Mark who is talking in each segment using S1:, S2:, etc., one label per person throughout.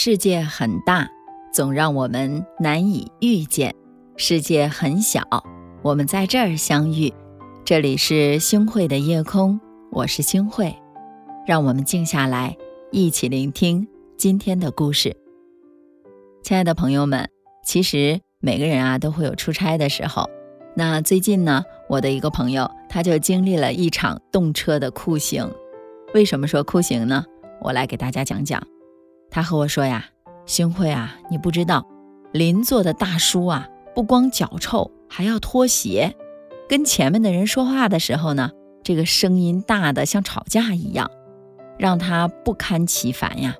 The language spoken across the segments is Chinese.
S1: 世界很大，总让我们难以遇见；世界很小，我们在这儿相遇。这里是星汇的夜空，我是星汇，让我们静下来，一起聆听今天的故事。亲爱的朋友们，其实每个人啊都会有出差的时候。那最近呢，我的一个朋友他就经历了一场动车的酷刑。为什么说酷刑呢？我来给大家讲讲。他和我说呀，星慧啊，你不知道，邻座的大叔啊，不光脚臭，还要脱鞋，跟前面的人说话的时候呢，这个声音大的像吵架一样，让他不堪其烦呀。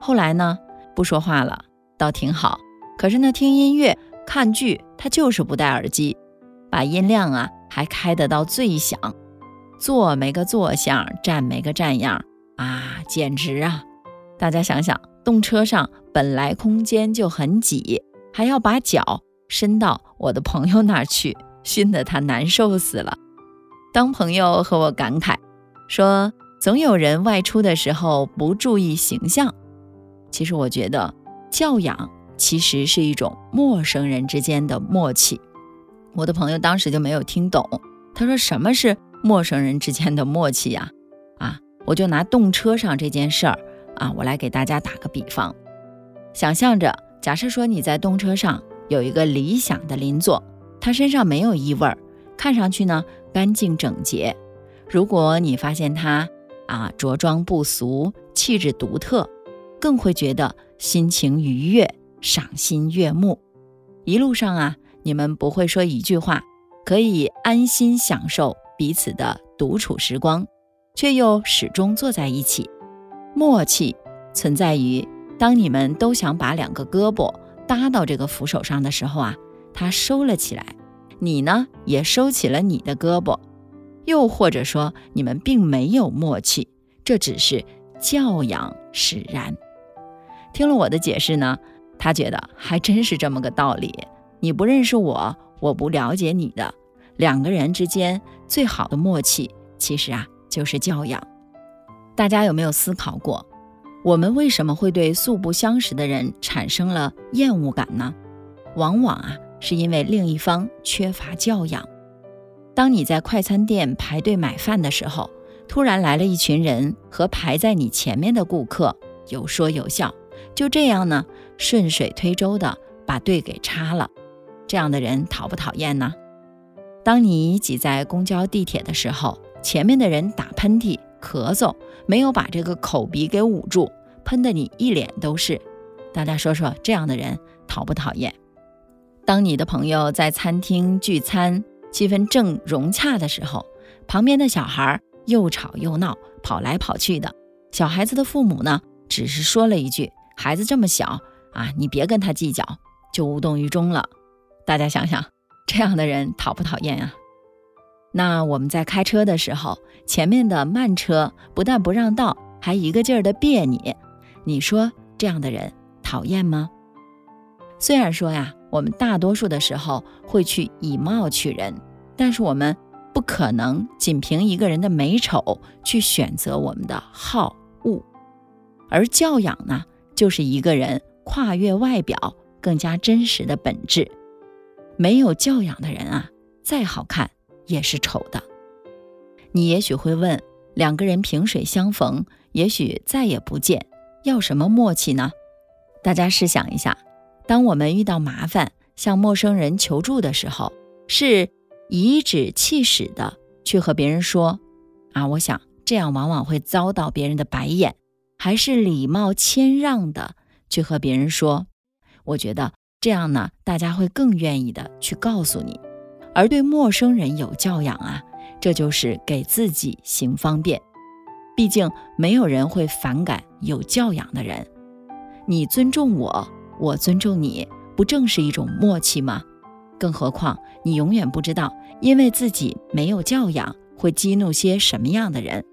S1: 后来呢，不说话了，倒挺好。可是呢，听音乐、看剧，他就是不戴耳机，把音量啊还开得到最响，坐没个坐相，站没个站样啊，简直啊！大家想想，动车上本来空间就很挤，还要把脚伸到我的朋友那儿去，熏得他难受死了。当朋友和我感慨说，总有人外出的时候不注意形象。其实我觉得，教养其实是一种陌生人之间的默契。我的朋友当时就没有听懂，他说什么是陌生人之间的默契呀？啊，我就拿动车上这件事儿。啊，我来给大家打个比方，想象着，假设说你在动车上有一个理想的邻座，他身上没有异味，看上去呢干净整洁。如果你发现他啊着装不俗，气质独特，更会觉得心情愉悦，赏心悦目。一路上啊，你们不会说一句话，可以安心享受彼此的独处时光，却又始终坐在一起。默契存在于，当你们都想把两个胳膊搭到这个扶手上的时候啊，他收了起来，你呢也收起了你的胳膊，又或者说你们并没有默契，这只是教养使然。听了我的解释呢，他觉得还真是这么个道理。你不认识我，我不了解你的，两个人之间最好的默契，其实啊就是教养。大家有没有思考过，我们为什么会对素不相识的人产生了厌恶感呢？往往啊，是因为另一方缺乏教养。当你在快餐店排队买饭的时候，突然来了一群人和排在你前面的顾客有说有笑，就这样呢，顺水推舟的把队给插了。这样的人讨不讨厌呢？当你挤在公交、地铁的时候，前面的人打喷嚏。咳嗽没有把这个口鼻给捂住，喷的你一脸都是。大家说说，这样的人讨不讨厌？当你的朋友在餐厅聚餐，气氛正融洽的时候，旁边的小孩又吵又闹，跑来跑去的。小孩子的父母呢，只是说了一句：“孩子这么小啊，你别跟他计较”，就无动于衷了。大家想想，这样的人讨不讨厌呀？那我们在开车的时候，前面的慢车不但不让道，还一个劲儿的别你，你说这样的人讨厌吗？虽然说呀，我们大多数的时候会去以貌取人，但是我们不可能仅凭一个人的美丑去选择我们的好恶，而教养呢，就是一个人跨越外表更加真实的本质。没有教养的人啊，再好看。也是丑的。你也许会问：两个人萍水相逢，也许再也不见，要什么默契呢？大家试想一下，当我们遇到麻烦，向陌生人求助的时候，是颐指气使的去和别人说：“啊，我想这样往往会遭到别人的白眼。”还是礼貌谦让的去和别人说：“我觉得这样呢，大家会更愿意的去告诉你。”而对陌生人有教养啊，这就是给自己行方便。毕竟没有人会反感有教养的人。你尊重我，我尊重你，不正是一种默契吗？更何况你永远不知道，因为自己没有教养，会激怒些什么样的人。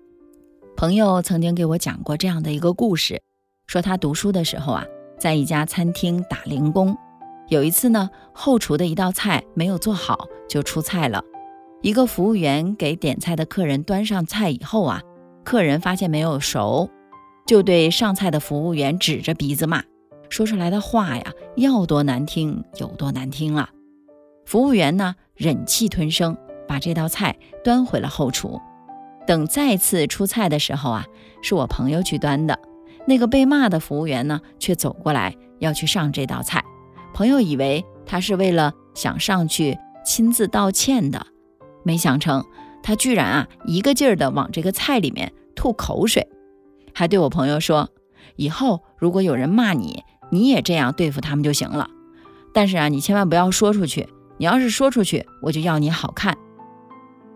S1: 朋友曾经给我讲过这样的一个故事，说他读书的时候啊，在一家餐厅打零工。有一次呢，后厨的一道菜没有做好就出菜了。一个服务员给点菜的客人端上菜以后啊，客人发现没有熟，就对上菜的服务员指着鼻子骂，说出来的话呀，要多难听有多难听啊！服务员呢，忍气吞声，把这道菜端回了后厨。等再次出菜的时候啊，是我朋友去端的。那个被骂的服务员呢，却走过来要去上这道菜。朋友以为他是为了想上去亲自道歉的，没想成他居然啊一个劲儿的往这个菜里面吐口水，还对我朋友说：“以后如果有人骂你，你也这样对付他们就行了。但是啊，你千万不要说出去。你要是说出去，我就要你好看。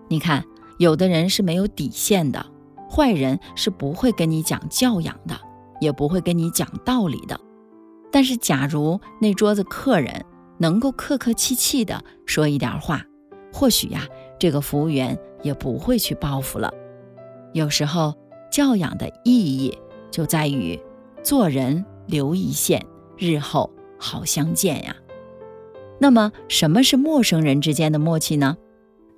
S1: 你看，有的人是没有底线的，坏人是不会跟你讲教养的。”也不会跟你讲道理的。但是，假如那桌子客人能够客客气气的说一点话，或许呀，这个服务员也不会去报复了。有时候，教养的意义就在于做人留一线，日后好相见呀。那么，什么是陌生人之间的默契呢？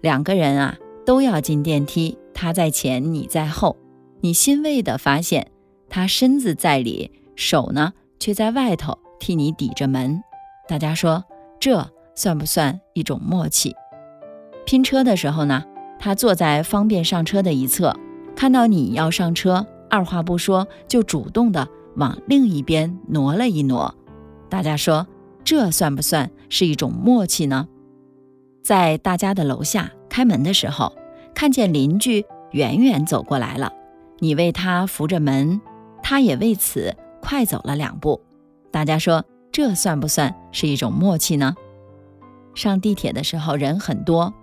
S1: 两个人啊，都要进电梯，他在前，你在后，你欣慰的发现。他身子在里，手呢却在外头替你抵着门。大家说这算不算一种默契？拼车的时候呢，他坐在方便上车的一侧，看到你要上车，二话不说就主动的往另一边挪了一挪。大家说这算不算是一种默契呢？在大家的楼下开门的时候，看见邻居远远走过来了，你为他扶着门。他也为此快走了两步，大家说这算不算是一种默契呢？上地铁的时候人很多，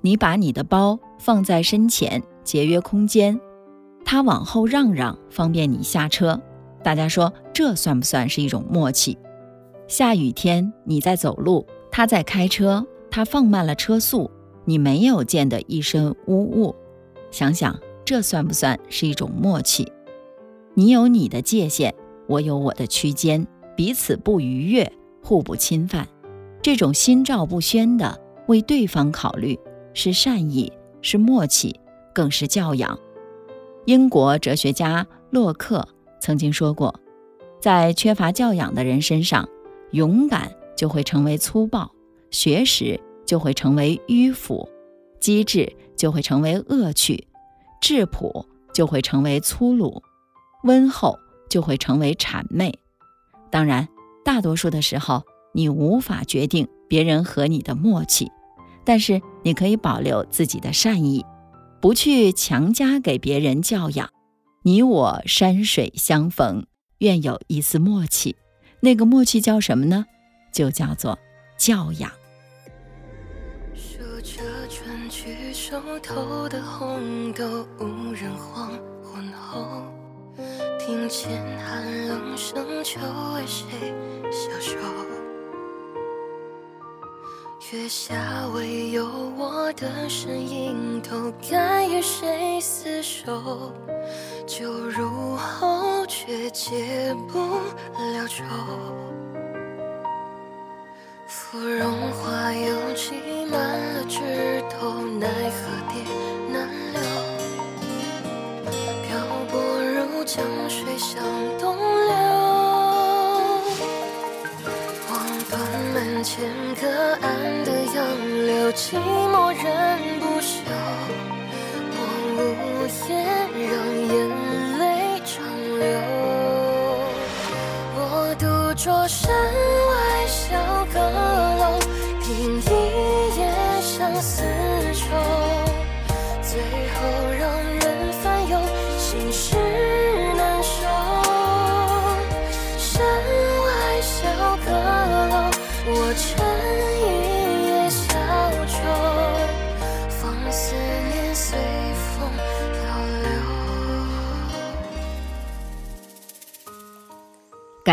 S1: 你把你的包放在身前节约空间，他往后让让方便你下车，大家说这算不算是一种默契？下雨天你在走路，他在开车，他放慢了车速，你没有溅得一身污物，想想这算不算是一种默契？你有你的界限，我有我的区间，彼此不逾越，互不侵犯。这种心照不宣的为对方考虑，是善意，是默契，更是教养。英国哲学家洛克曾经说过，在缺乏教养的人身上，勇敢就会成为粗暴，学识就会成为迂腐，机智就会成为恶趣，质朴就会成为粗鲁。温厚就会成为谄媚，当然，大多数的时候你无法决定别人和你的默契，但是你可以保留自己的善意，不去强加给别人教养。你我山水相逢，愿有一丝默契，那个默契叫什么呢？就叫做教养。数着转去手头的红豆，无人黄昏后。听见寒冷声，就为谁消瘦？月下唯有我的身影，都该与谁厮守？酒入喉，却解不了愁。芙蓉花又挤满了枝头，奈何蝶江水向东流，望断门前隔岸的杨柳，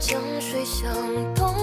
S2: 江水向东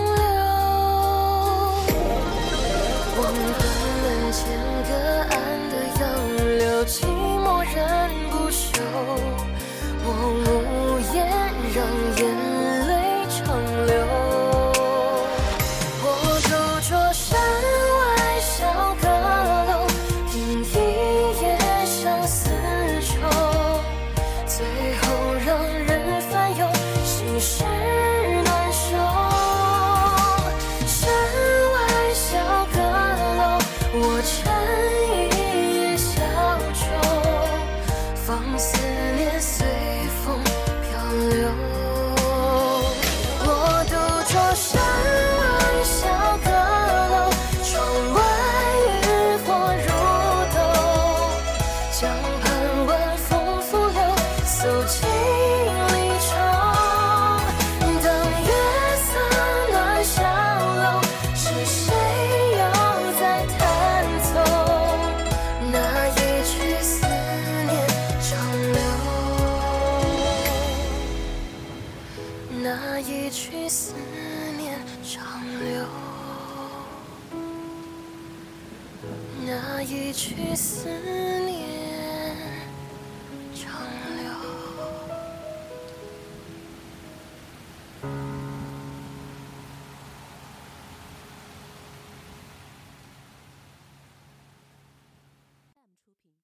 S2: 晚风拂柳，诉尽离愁。当月色暖小楼，是谁又在弹奏那一曲思念长流？那一曲思念长流。那一曲思。